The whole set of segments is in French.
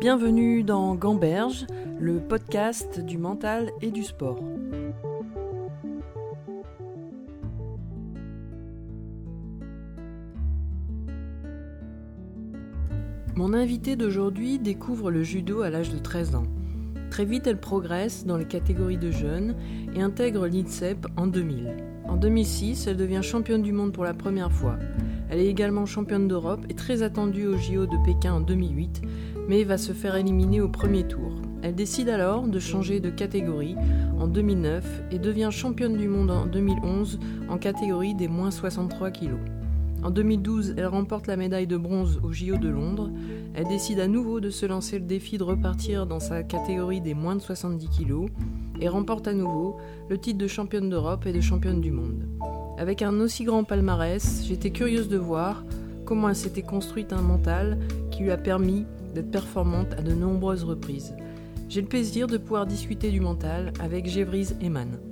Bienvenue dans Gamberge, le podcast du mental et du sport. Mon invitée d'aujourd'hui découvre le judo à l'âge de 13 ans. Très vite, elle progresse dans les catégories de jeunes et intègre l'INSEP en 2000. En 2006, elle devient championne du monde pour la première fois. Elle est également championne d'Europe et très attendue au JO de Pékin en 2008, mais va se faire éliminer au premier tour. Elle décide alors de changer de catégorie en 2009 et devient championne du monde en 2011 en catégorie des moins 63 kg. En 2012, elle remporte la médaille de bronze au JO de Londres. Elle décide à nouveau de se lancer le défi de repartir dans sa catégorie des moins de 70 kg et remporte à nouveau le titre de championne d'Europe et de championne du monde. Avec un aussi grand palmarès, j'étais curieuse de voir comment elle s'était construite un mental qui lui a permis d'être performante à de nombreuses reprises. J'ai le plaisir de pouvoir discuter du mental avec Gévrise Eman.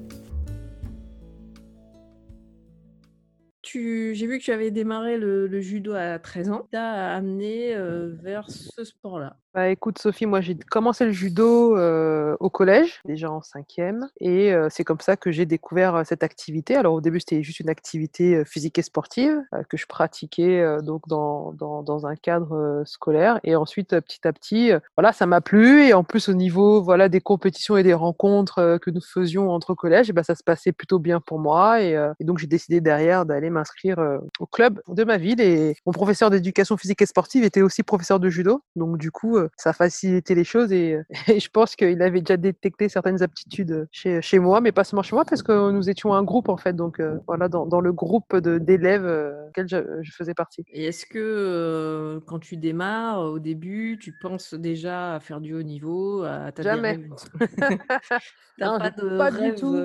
J'ai vu que tu avais démarré le, judo à 13 ans. Tu as amené euh, vers ce sport-là. Bah, écoute Sophie, moi j'ai commencé le judo euh, au collège, déjà en cinquième, et euh, c'est comme ça que j'ai découvert cette activité. Alors au début c'était juste une activité physique et sportive que je pratiquais donc dans, dans, un cadre scolaire, et ensuite petit à petit, voilà ça m'a plu, et en plus au niveau voilà des compétitions et des rencontres que nous faisions entre collèges, ben, ça se passait plutôt bien pour moi, et, et donc j'ai décidé derrière d'aller m'inscrire au club de ma ville, et mon professeur d'éducation physique et sportive était aussi professeur de judo, donc du coup ça facilitait les choses et, et je pense qu'il avait déjà détecté certaines aptitudes chez, chez, moi, mais pas seulement chez moi, parce que nous étions un groupe en fait, donc voilà, dans, dans, le groupe d'élèves auquel je, je, faisais partie. Et est-ce que quand tu démarres au début, tu penses déjà à faire du haut niveau, à ta Jamais. T'as pas de pas rêve du tout.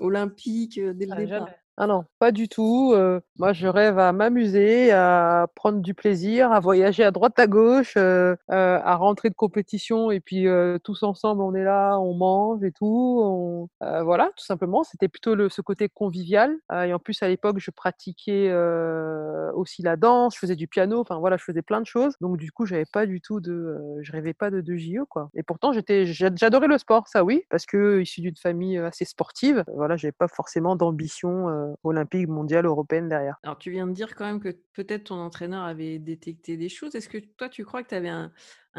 olympique dès le ah, départ? jamais. Ah non, pas du tout. moi, je rêve à m'amuser, à prendre du plaisir, à voyager à droite à gauche, à rentrer de compétition et puis tous ensemble, on est là, on mange et tout. voilà, tout simplement. C'était plutôt ce côté convivial. et en plus, à l'époque, je pratiquais aussi la danse, je faisais du piano. Enfin voilà, je faisais plein de choses. Donc du coup, j'avais pas du tout de, je rêvais pas de, de JO quoi. Et pourtant, j'étais, j'adorais le sport, ça oui, parce que issu d'une famille assez sportive. Voilà, j'avais pas forcément d'ambition olympique, mondiale, européenne derrière. Alors tu viens de dire quand même que peut-être ton entraîneur avait détecté des choses. Est-ce que toi tu crois que tu avais un,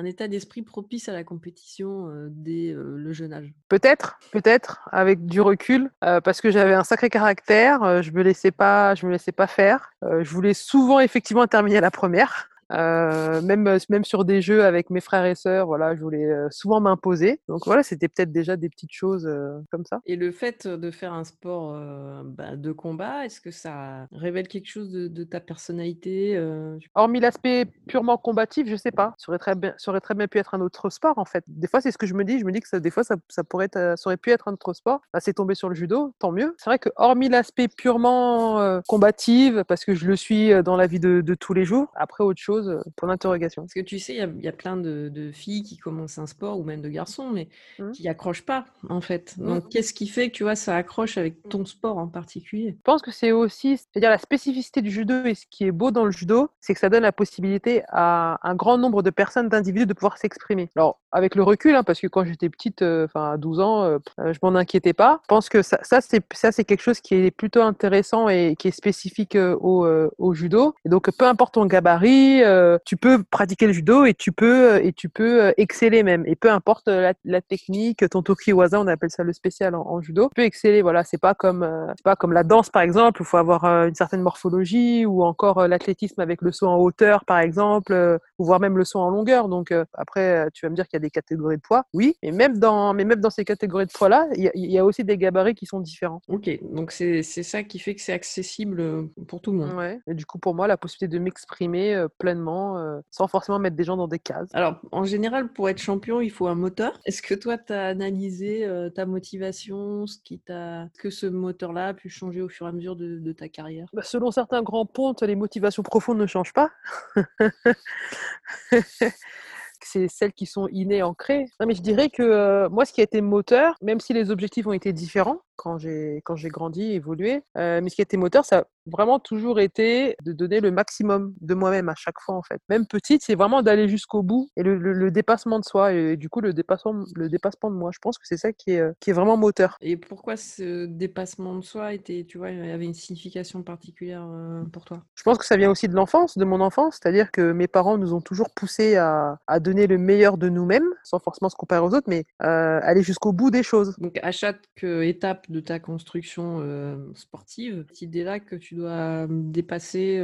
état d'esprit propice à la compétition dès le jeune âge? Peut-être, peut-être, avec du recul, parce que j'avais un sacré caractère, je me laissais pas, je me laissais pas faire. je voulais souvent effectivement terminer la première. Euh, même, euh, même sur des jeux avec mes frères et sœurs, voilà, je voulais euh, souvent m'imposer. Donc voilà, c'était peut-être déjà des petites choses comme ça. Et le fait de faire un sport bah, de combat, est-ce que ça révèle quelque chose de, ta personnalité Hormis l'aspect purement combatif, je sais pas. Ça aurait, très bien, ça aurait très bien pu être un autre sport en fait. Des fois, c'est ce que je me dis. Je me dis que ça, des fois, ça, ça pourrait être, ça aurait pu être un autre sport. Bah, c'est tombé sur le judo, tant mieux. C'est vrai que hormis l'aspect purement combatif, parce que je le suis dans la vie de, de tous les jours, après autre chose pour l'interrogation. Parce que tu sais, il y, a plein de, filles qui commencent un sport, ou même de garçons, mais mmh. qui accrochent pas, en fait. Mmh. Donc, qu'est-ce qui fait que tu vois, ça accroche avec ton sport en particulier? Je pense que c'est aussi, c'est-à-dire la spécificité du judo, et ce qui est beau dans le judo, c'est que ça donne la possibilité à un grand nombre de personnes, d'individus, de pouvoir s'exprimer. Alors, avec le recul, hein, parce que quand j'étais petite, euh, enfin à 12 ans, euh, euh, je m'en inquiétais pas. Je pense que ça, c'est ça c'est quelque chose qui est plutôt intéressant et qui est spécifique au, judo. Donc, peu importe ton gabarit, tu peux pratiquer le judo et tu peux et tu peux exceller même. Et peu importe la, technique, ton tokiwaza, on appelle ça le spécial en, judo, tu peux exceller. Voilà, c'est pas comme c'est pas comme la danse par exemple, il faut avoir une certaine morphologie ou encore l'athlétisme avec le saut en hauteur par exemple, ou voire même le saut en longueur. Donc après, tu vas me dire qu'il y a des catégories de poids, oui, mais même dans mais même dans ces catégories de poids là, il y, a aussi des gabarits qui sont différents. Ok, donc c'est ça qui fait que c'est accessible pour tout le monde. Ouais. Et du coup, pour moi, la possibilité de m'exprimer pleinement euh, sans forcément mettre des gens dans des cases. Alors, en général, pour être champion, il faut un moteur. Est-ce que toi, tu as analysé euh, ta motivation, ce qui t'a... que ce moteur-là a pu changer au fur et à mesure de, ta carrière? Bah, Selon certains grands pontes, les motivations profondes ne changent pas. c'est celles qui sont innées, ancrées. Non, mais je dirais que euh, moi, ce qui a été moteur, même si les objectifs ont été différents quand j'ai quand j'ai grandi, évolué, mais ce qui a été moteur, ça vraiment toujours été de donner le maximum de moi-même à chaque fois, en fait. Même petite, c'est vraiment d'aller jusqu'au bout et le, dépassement de soi. Et, du coup, le dépassement, le dépassement de moi, je pense que c'est ça qui est, qui est vraiment moteur. Et pourquoi ce dépassement de soi était, tu vois, avait une signification particulière euh, pour toi? Je pense que ça vient aussi de l'enfance, de mon enfance. C'est-à-dire que mes parents nous ont toujours poussés à, à donner le meilleur de nous-mêmes, sans forcément se comparer aux autres, mais euh, aller jusqu'au bout des choses. Donc, à chaque étape de ta construction euh, sportive, cette idée-là que tu dois dépasser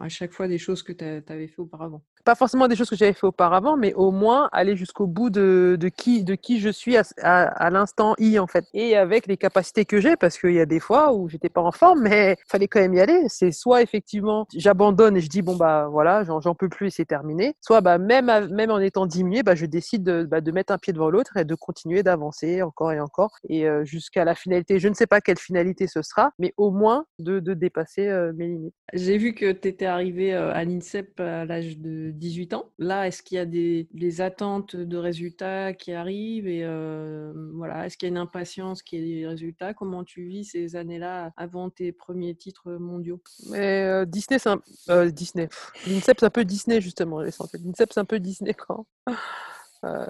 à chaque fois des choses que tu avais fait auparavant pas forcément des choses que j'avais fait auparavant, mais au moins aller jusqu'au bout de, de, qui, de qui je suis à, à, l'instant I, en fait. Et avec les capacités que j'ai, parce qu'il y a des fois où j'étais pas en forme, mais fallait quand même y aller. C'est soit effectivement, j'abandonne et je dis, bon, bah voilà, j'en peux plus et c'est terminé. Soit, bah, même, même en étant diminué, bah, je décide de, bah, de mettre un pied devant l'autre et de continuer d'avancer encore et encore. Et euh, jusqu'à la finalité, je ne sais pas quelle finalité ce sera, mais au moins de, de dépasser euh, mes limites. J'ai vu que tu étais arrivé euh, à l'INSEP à l'âge de 18 ans. Là, est-ce qu'il y a des, attentes de résultats qui arrivent et euh, voilà, est-ce qu'il y a une impatience qui est des résultats? Comment tu vis ces années-là avant tes premiers titres mondiaux? Mais euh, Disney, c'est un euh, Disney. L'INSEP, peu Disney justement. L'INSEP, c'est un peu Disney quand.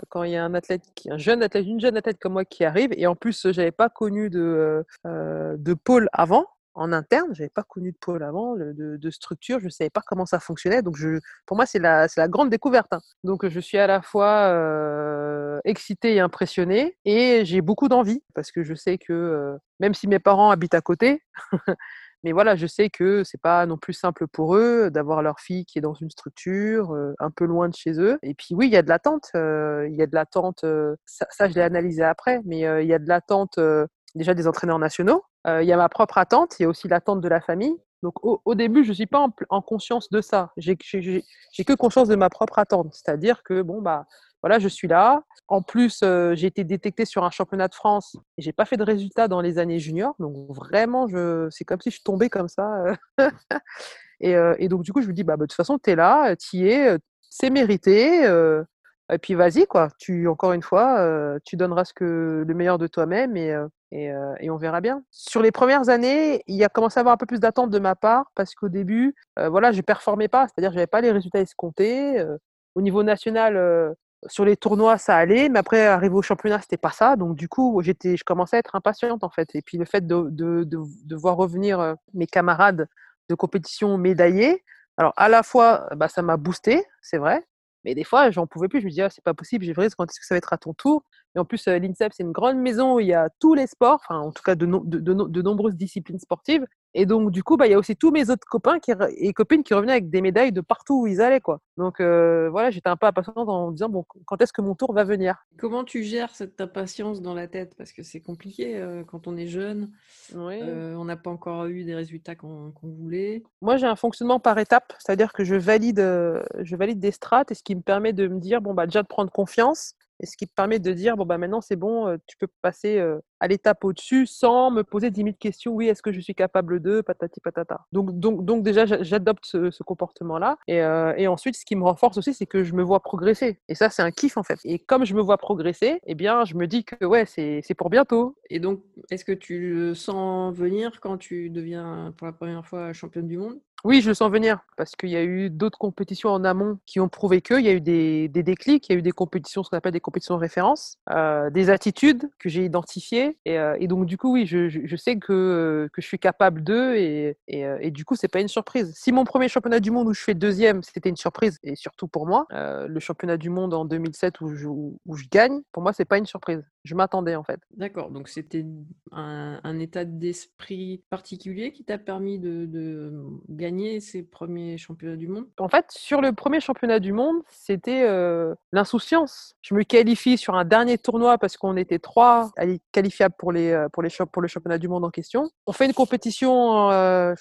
quand il y a un athlète, qui, un jeune athlète, une jeune athlète comme moi qui arrive, et en plus, j'avais pas connu de, de pôle avant, en interne, j'avais pas connu de pôle avant, de, structure, je savais pas comment ça fonctionnait. Donc je, pour moi, c'est la, grande découverte. Hein. Donc je suis à la fois excitée et impressionnée, et j'ai beaucoup d'envie parce que je sais que même si mes parents habitent à côté, mais voilà, je sais que c'est pas non plus simple pour eux d'avoir leur fille qui est dans une structure un peu loin de chez eux. Et puis oui, il y a de l'attente. il y a de l'attente. Ça, ça, je l'ai analysé après, mais il y a de l'attente déjà des entraîneurs nationaux. Il y a ma propre attente, il y a aussi l'attente de la famille. Donc au, début, je ne suis pas en, conscience de ça. J'ai que conscience de ma propre attente. C'est-à-dire que, bon, bah, voilà, je suis là. En plus, j'ai été détectée sur un championnat de France et j'ai pas fait de résultats dans les années juniors. Donc vraiment, c'est comme si je tombais comme ça. Euh. et, donc du coup, je me dis, bah, de toute façon, tu es là, tu y es, c'est mérité. Et puis vas-y, quoi. Tu, encore une fois, tu donneras ce que, le meilleur de toi-même et, euh, et, on verra bien. Sur les premières années, il y a commencé à avoir un peu plus d'attente de ma part parce qu'au début, euh, voilà, je performais pas, c'est-à-dire que j'avais pas les résultats escomptés. Euh, au niveau national, sur les tournois, ça allait, mais après, arriver au championnat, c'était pas ça. Donc, du coup, je commençais à être impatiente, en fait. Et puis, le fait de, de, de, de voir revenir mes camarades de compétition médaillés, alors, à la fois, bah, ça m'a boosté, c'est vrai, mais des fois, j'en pouvais plus. Je me disais, ah, c'est pas possible, j'ai vrai, quand est-ce que ça va être à ton tour? Et en plus, l'INSEP, c'est une grande maison où il y a tous les sports, enfin, en tout cas de, nombreuses disciplines sportives. Et donc, du coup, bah, il y a aussi tous mes autres copains qui, et copines qui revenaient avec des médailles de partout où ils allaient. Quoi. Donc, voilà, j'étais un peu impatiente en me disant, bon, quand est-ce que mon tour va venir? Comment tu gères cette impatience dans la tête? Parce que c'est compliqué quand on est jeune. on n'a pas encore eu des résultats qu'on voulait. Moi, j'ai un fonctionnement par étapes, c'est-à-dire que je valide, je valide des strates et ce qui me permet de me dire, bon, bah, déjà de prendre confiance et ce qui te permet de dire bon bah maintenant c'est bon, tu peux passer à l'étape au-dessus sans me poser 10 000 questions. Oui, est-ce que je suis capable de patati patata. Donc donc donc déjà j'adopte ce, comportement-là et, et, ensuite ce qui me renforce aussi c'est que je me vois progresser et ça c'est un kiff en fait. Et comme je me vois progresser, eh bien je me dis que ouais c'est pour bientôt. Et donc est-ce que tu le sens venir quand tu deviens pour la première fois championne du monde? Oui, je le sens venir parce qu'il y a eu d'autres compétitions en amont qui ont prouvé que il y a eu des, des, déclics, il y a eu des compétitions, ce qu'on appelle des compétitions de référence, euh, des attitudes que j'ai identifiées et, euh, et, donc du coup oui, je, je, sais que, que je suis capable d'eux et, et, euh, du coup c'est pas une surprise. Si mon premier championnat du monde où je fais deuxième, c'était une surprise et surtout pour moi, euh, le championnat du monde en 2007 où je, où je gagne, pour moi c'est pas une surprise. Je m'attendais en fait. D'accord, donc c'était un, un, état d'esprit particulier qui t'a permis de, de gagner ces premiers championnats du monde? En fait, sur le premier championnat du monde, c'était l'insouciance. Je me qualifie sur un dernier tournoi parce qu'on était trois qualifiables pour, les, pour, les, pour le championnat du monde en question. On fait une compétition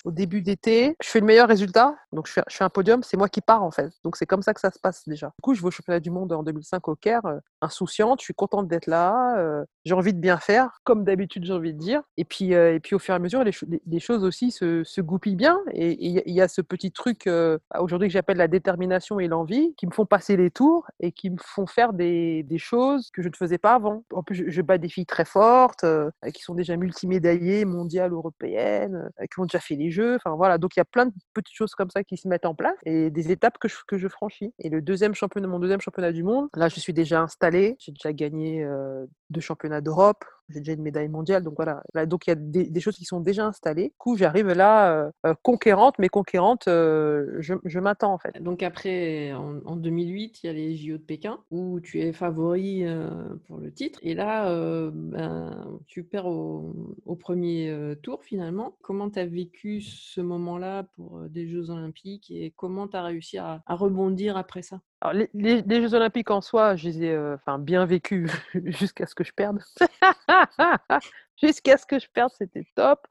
au début d'été. Je fais le meilleur résultat, donc je fais, je fais un podium. C'est moi qui pars en fait. Donc c'est comme ça que ça se passe déjà. Du coup, je vais au championnat du monde en 2005 au Caire, insouciante. Je suis contente d'être là. j'ai envie de bien faire, comme d'habitude, j'ai envie de dire. Et puis, et puis au fur et à mesure, les, choses aussi se, goupillent bien. Et il y a ce petit truc euh, aujourd'hui que j'appelle la détermination et l'envie qui me font passer les tours et qui me font faire des, choses que je ne faisais pas avant. En plus, je, bats des filles très fortes euh, qui sont déjà multimédaillées, mondiales, européennes, euh, qui ont déjà fait les jeux. Enfin voilà, donc il y a plein de petites choses comme ça qui se mettent en place et des étapes que je, que je franchis. Et le deuxième championnat, mon deuxième championnat du monde, là, je suis déjà installée. J'ai déjà gagné deux championnats d'Europe j'ai déjà une médaille mondiale, donc voilà. donc il y a des, choses qui sont déjà installées. Du coup, j'arrive là euh, euh, conquérante, mais conquérante, euh, je, m'attends en fait. Donc après, en, 2008, il y a les JO de Pékin où tu es favori pour le titre, et là, ben, tu perds au, premier tour finalement. Comment tu as vécu ce moment-là pour des Jeux Olympiques et comment tu as réussi à, rebondir après ça? Les, Jeux Olympiques en soi, je les ai enfin, bien vécus jusqu'à ce que je perde. jusqu'à ce que je perde, c'était top.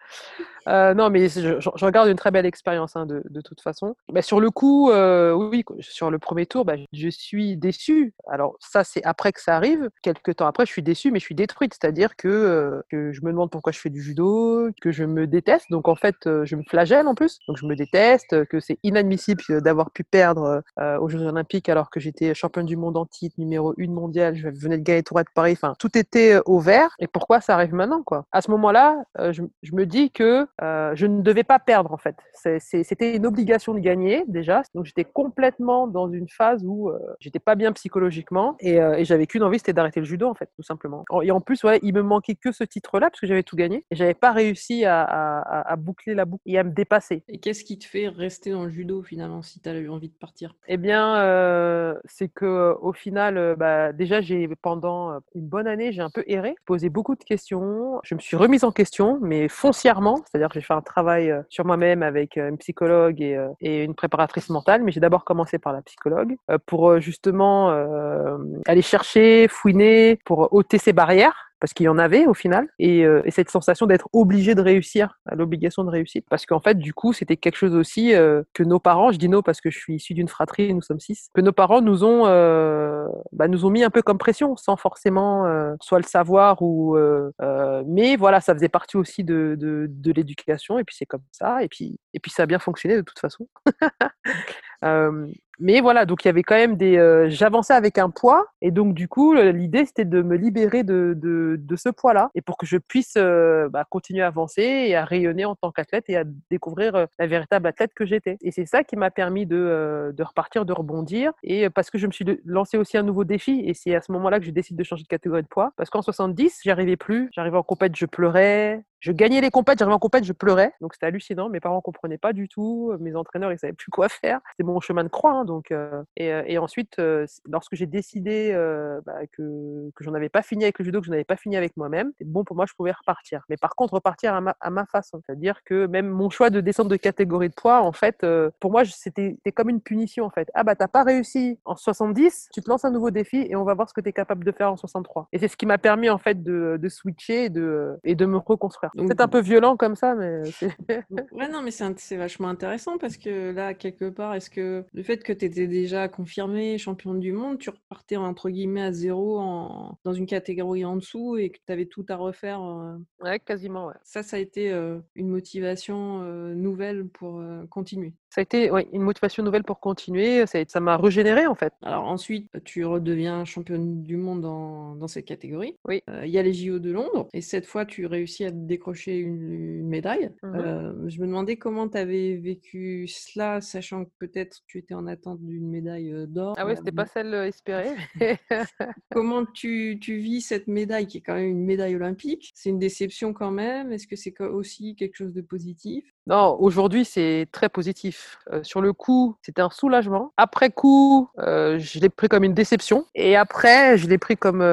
Euh, non, mais je, regarde une très belle expérience hein, de, de, toute façon. Mais sur le coup, euh, oui, sur le premier tour, bah, je suis déçue. Alors ça, c'est après que ça arrive. Quelques temps après, je suis déçue, mais je suis détruite. C'est-à-dire que, euh, que je me demande pourquoi je fais du judo, que je me déteste. Donc en fait, je me flagelle en plus. Donc je me déteste, que c'est inadmissible d'avoir pu perdre aux Jeux Olympiques alors que j'étais championne du monde en titre, numéro 1 mondial, je venais de gagner Tour de Paris. Enfin, tout était au vert. Et pourquoi ça arrive maintenant, quoi? À ce moment-là, je, je, me dis que euh, je ne devais pas perdre en fait. C'était une obligation de gagner déjà. Donc j'étais complètement dans une phase où euh, j'étais pas bien psychologiquement et, euh, et j'avais qu'une envie, c'était d'arrêter le judo en fait, tout simplement. Et en plus, ouais, il me manquait que ce titre-là parce que j'avais tout gagné et j'avais pas réussi à, à, boucler la boucle et à me dépasser. Et qu'est-ce qui te fait rester dans le judo finalement si tu as eu envie de partir? Eh bien, c'est que au final, bah, déjà j'ai pendant une bonne année, j'ai un peu erré, posé beaucoup de questions, je me suis remise en question, mais foncièrement, c'est-à-dire j'ai fait un travail euh, sur moi-même avec euh, une psychologue et, euh, et une préparatrice mentale, mais j'ai d'abord commencé par la psychologue pour justement aller chercher, fouiner, pour ôter ces barrières parce qu'il y en avait au final, et, euh, et cette sensation d'être obligé de réussir, l'obligation de réussir, parce qu'en fait, du coup, c'était quelque chose aussi euh, que nos parents, je dis non parce que je suis issu d'une fratrie, nous sommes six, que nos parents nous ont, euh, bah, nous ont mis un peu comme pression, sans forcément soit le savoir ou, mais voilà, ça faisait partie aussi de, de, de l'éducation, et puis c'est comme ça, et puis, et puis ça a bien fonctionné de toute façon. mais voilà, donc il y avait quand même des. J'avançais avec un poids, et donc du coup, l'idée c'était de me libérer de, de, de ce poids-là, et pour que je puisse bah, continuer à avancer et à rayonner en tant qu'athlète et à découvrir la véritable athlète que j'étais. Et c'est ça qui m'a permis de, de repartir, de rebondir, et parce que je me suis lancé aussi un nouveau défi, et c'est à ce moment-là que je décide de changer de catégorie de poids, parce qu'en 70, j'arrivais plus, j'arrivais en compète, je pleurais, je gagnais les compètes, j'arrivais en compète, je pleurais. Donc c'était hallucinant. Mes parents comprenaient pas du tout. Mes entraîneurs, ils savaient plus quoi faire. C'était mon chemin de croix. Hein, donc euh, et, euh, et, ensuite, euh, lorsque j'ai décidé bah, que, que j'en avais pas fini avec le judo, que je n'avais pas fini avec moi-même, bon pour moi, je pouvais repartir. Mais par contre, repartir à ma, à ma façon. C'est-à-dire que même mon choix de descendre de catégorie de poids, en fait, pour moi, c'était comme une punition en fait. Ah bah t'as pas réussi en 70, tu te lances un nouveau défi et on va voir ce que tu es capable de faire en 63. Et c'est ce qui m'a permis en fait de, de switcher et de, et de me reconstruire. C'est un peu violent comme ça, mais. ouais, non, mais c'est vachement intéressant parce que là, quelque part, est-ce que le fait que tu étais déjà confirmé championne du monde, tu repartais entre guillemets à zéro en... dans une catégorie en dessous et que tu avais tout à refaire euh, Ouais, quasiment, ouais. Ça, ça a été euh, une motivation euh, nouvelle pour continuer. Ça a été ouais, une motivation nouvelle pour continuer. Ça m'a régénéré en fait. Alors ensuite, tu redeviens championne du monde dans, dans cette catégorie. Oui. Il y a les JO de Londres et cette fois, tu réussis à décrocher une une médaille. Mmh euh, je me demandais comment tu avais vécu cela, sachant que peut-être tu étais en attente d'une médaille d'or. Ah oui, c'était pas celle espérée. comment tu, tu, vis cette médaille qui est quand même une médaille olympique? C'est une déception quand même? Est-ce que c'est aussi quelque chose de positif? Non, aujourd'hui c'est très positif. sur le coup, c'était un soulagement. Après coup, je l'ai pris comme une déception. Et après, je l'ai pris comme,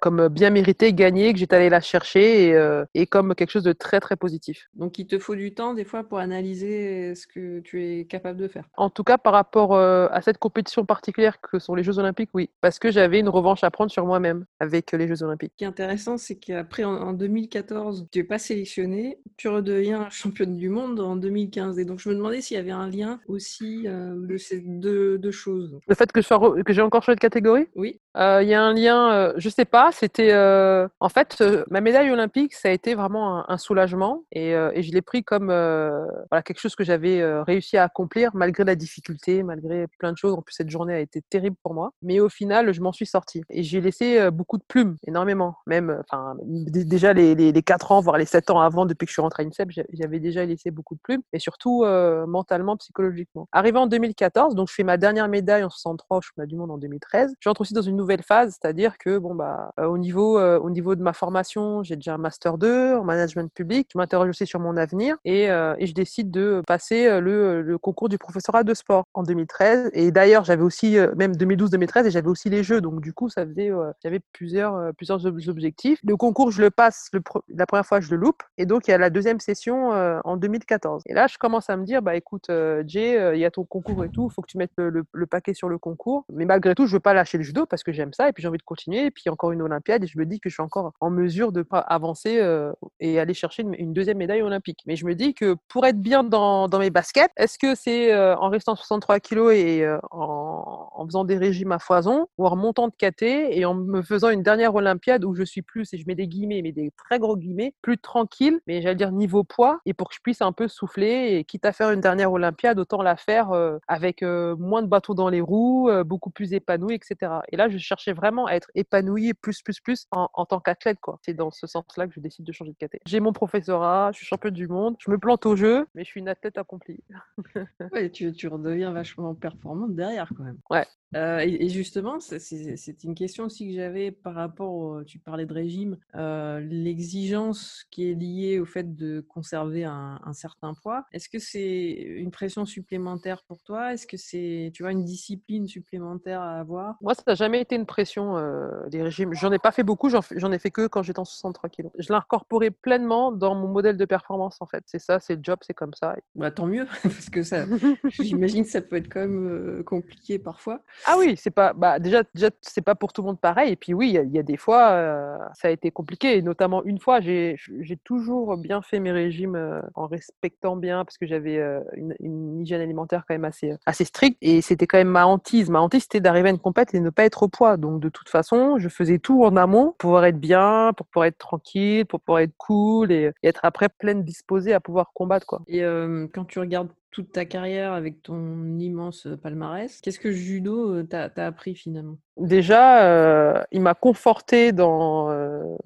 comme bien mérité, gagné, que j'étais allé la chercher et, et comme quelque chose de très très positif. Donc il te faut du temps des fois pour analyser ce que tu es capable de faire. En tout cas, par rapport euh, à cette compétition particulière que sont les Jeux Olympiques, oui, parce que j'avais une revanche à prendre sur moi-même avec les Jeux Olympiques. Ce qui est intéressant, c'est qu'après en 2014, tu n'es pas sélectionné, tu redeviens championne du monde en 2015. Et donc je me demandais s'il y avait un lien aussi euh, de ces deux, choses. Le fait que, que j'ai encore changé de catégorie? Oui. Euh, Il y a un lien, euh, je sais pas, c'était euh, en fait euh, ma médaille olympique, ça a été vraiment un, soulagement et, je l'ai pris comme voilà quelque chose que j'avais réussi à accomplir malgré la difficulté, malgré plein de choses. En plus cette journée a été terrible pour moi, mais au final je m'en suis sortie et j'ai laissé beaucoup de plumes, énormément, même enfin déjà les, les, les 4 ans voire les 7 ans avant depuis que je suis rentrée à INSEP, j'a- j'avais déjà laissé beaucoup de plumes et surtout mentalement, psychologiquement. Arrivé en 2014, donc je fais ma dernière médaille en 63 au championnat du monde en 2013. J'entre aussi dans une nouvelle phase, c'est-à-dire que bon bah euh, au niveau euh, au niveau de ma formation, j'ai déjà un master 2 en management public. Je m'interroge aussi sur mon avenir et, euh, et je décide de passer le, concours du professorat de sport en 2013. Et d'ailleurs, j'avais aussi même 2012-2013 et j'avais aussi les jeux, donc du coup ça faisait j'avais plusieurs plusieurs ob- objectifs. Le concours, je le passe la première fois, je le loupe et donc il y a la deuxième session en 2014. Et là, je commence à me dire bah écoute Jay, il y a ton concours et tout, faut que tu mettes le, le- le paquet sur le concours. Mais malgré tout, je veux pas lâcher le judo parce que j'aime ça et puis j'ai envie de continuer. Et puis encore une Olympiade et je me dis que je suis encore en mesure de pas avancer euh, et aller chercher une, deuxième médaille olympique. Mais je me dis que pour être bien dans, mes baskets, est-ce que c'est euh, en restant 63 kilos et euh, en, faisant des régimes à foison ou en remontant de KT et en me faisant une dernière Olympiade où je suis plus, et je mets des guillemets, mais des très gros guillemets, plus tranquille, mais j'allais dire niveau poids, et pour que je puisse un peu souffler, et quitte à faire une dernière Olympiade, autant la faire avec moins de bateaux dans les roues, beaucoup plus épanoui, etc. Et là, je cherchais vraiment à être épanoui plus, plus, plus en, en tant qu'athlète, quoi. C'est dans ce sens-là que je décide de changer de KT. J'ai mon professorat, je suis championne du monde, je me plante au jeu, mais je suis une athlète accomplie. Ouais, tu, tu redeviens vachement performante derrière quand même. Ouais. Euh, et, et justement, c'est- une question aussi que j'avais par rapport, au- tu parlais de régime, euh, l'exigence qui est liée au fait de conserver un, un certain poids. Est-ce que c'est une pression supplémentaire pour toi? Est-ce que c'est, tu vois, une discipline supplémentaire à avoir? Moi, ça n'a jamais été une pression, euh, les régimes. J'en ai pas fait beaucoup, j'en ai fait que quand j'étais en 63 kilos. Je l'ai incorporé pleinement dans mon modèle de performance, en fait. C'est ça, c'est le job, c'est comme ça. Bah, tant mieux, parce que ça, j'imagine que ça peut être quand même euh, compliqué parfois. Ah oui, c'est pas, bah déjà, déjà c'est pas pour tout le monde pareil. Et puis oui, il y, a- il y a des fois, euh, ça a été compliqué. Et notamment une fois, j'ai toujours bien fait mes régimes euh, en respectant bien, parce que j'avais une, une hygiène alimentaire quand même assez, assez stricte. Et c'était quand même ma hantise. Ma hantise, c'était d'arriver à une compète et ne pas être au Donc de toute façon, je faisais tout en amont pour pouvoir être bien, pour pouvoir être tranquille, pour pouvoir être cool et, et être après pleine disposée à pouvoir combattre, quoi. Et euh, quand tu regardes toute ta carrière avec ton immense palmarès, qu'est-ce que judo t'a appris finalement? Déjà, il m'a conforté dans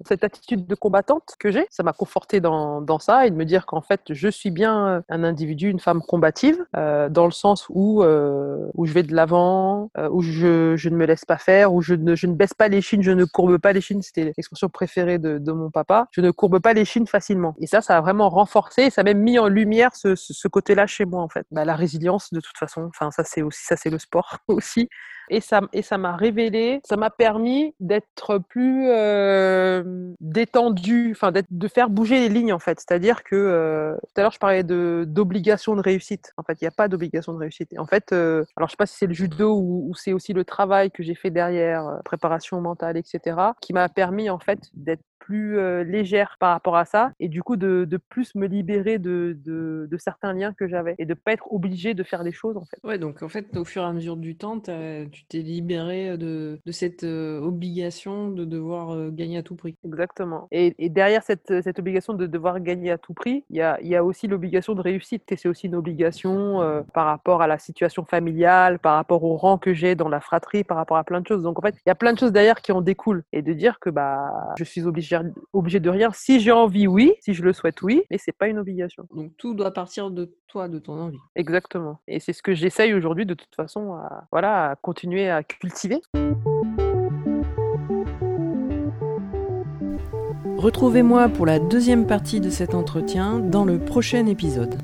cette attitude de combattante que j'ai. Ça m'a conforté dans, dans ça et de me dire qu'en fait, je suis bien un individu, une femme combative, dans le sens où, où je vais de l'avant, où je, ne me laisse pas faire, où je ne, je ne baisse pas les chines, je ne courbe pas les chines. C'était l'expression préférée de, mon papa. Je ne courbe pas les chines facilement. Et ça, ça a vraiment renforcé, ça a même mis en lumière ce côté-là chez moi, en fait. Bah, la résilience, de toute façon, enfin, ça, c'est aussi, ça, c'est le sport aussi et ça et ça m'a révélé, ça m'a permis d'être plus euh, détendu, enfin de faire bouger les lignes en fait. C'est-à-dire que euh, tout à l'heure je parlais de d'obligation de réussite. En fait, il n'y a pas d'obligation de réussite. En fait, euh, alors je sais pas si c'est le judo ou, ou c'est aussi le travail que j'ai fait derrière, euh, préparation mentale, etc., qui m'a permis en fait d'être plus euh, légère par rapport à ça et du coup de, de plus me libérer de, de, de certains liens que j'avais et de pas être obligé de faire des choses en fait. Ouais, donc en fait, au fur et à mesure du temps, tu t'es libéré de, de cette euh, obligation de devoir euh, gagner à tout prix. Exactement. Et, et derrière cette, cette obligation de devoir gagner à tout prix, il y a, y a aussi l'obligation de réussite. Et c'est aussi une obligation euh, par rapport à la situation familiale, par rapport au rang que j'ai dans la fratrie, par rapport à plein de choses. Donc en fait, il y a plein de choses derrière qui en découlent. Et de dire que bah, je suis obligé, obligé de rien. Si j'ai envie, oui. Si je le souhaite, oui. Mais c'est pas une obligation. Donc tout doit partir de toi, de ton envie. Exactement. Et c'est ce que j'essaye aujourd'hui de toute façon à, voilà, à continuer à cultiver. Retrouvez-moi pour la deuxième partie de cet entretien dans le prochain épisode.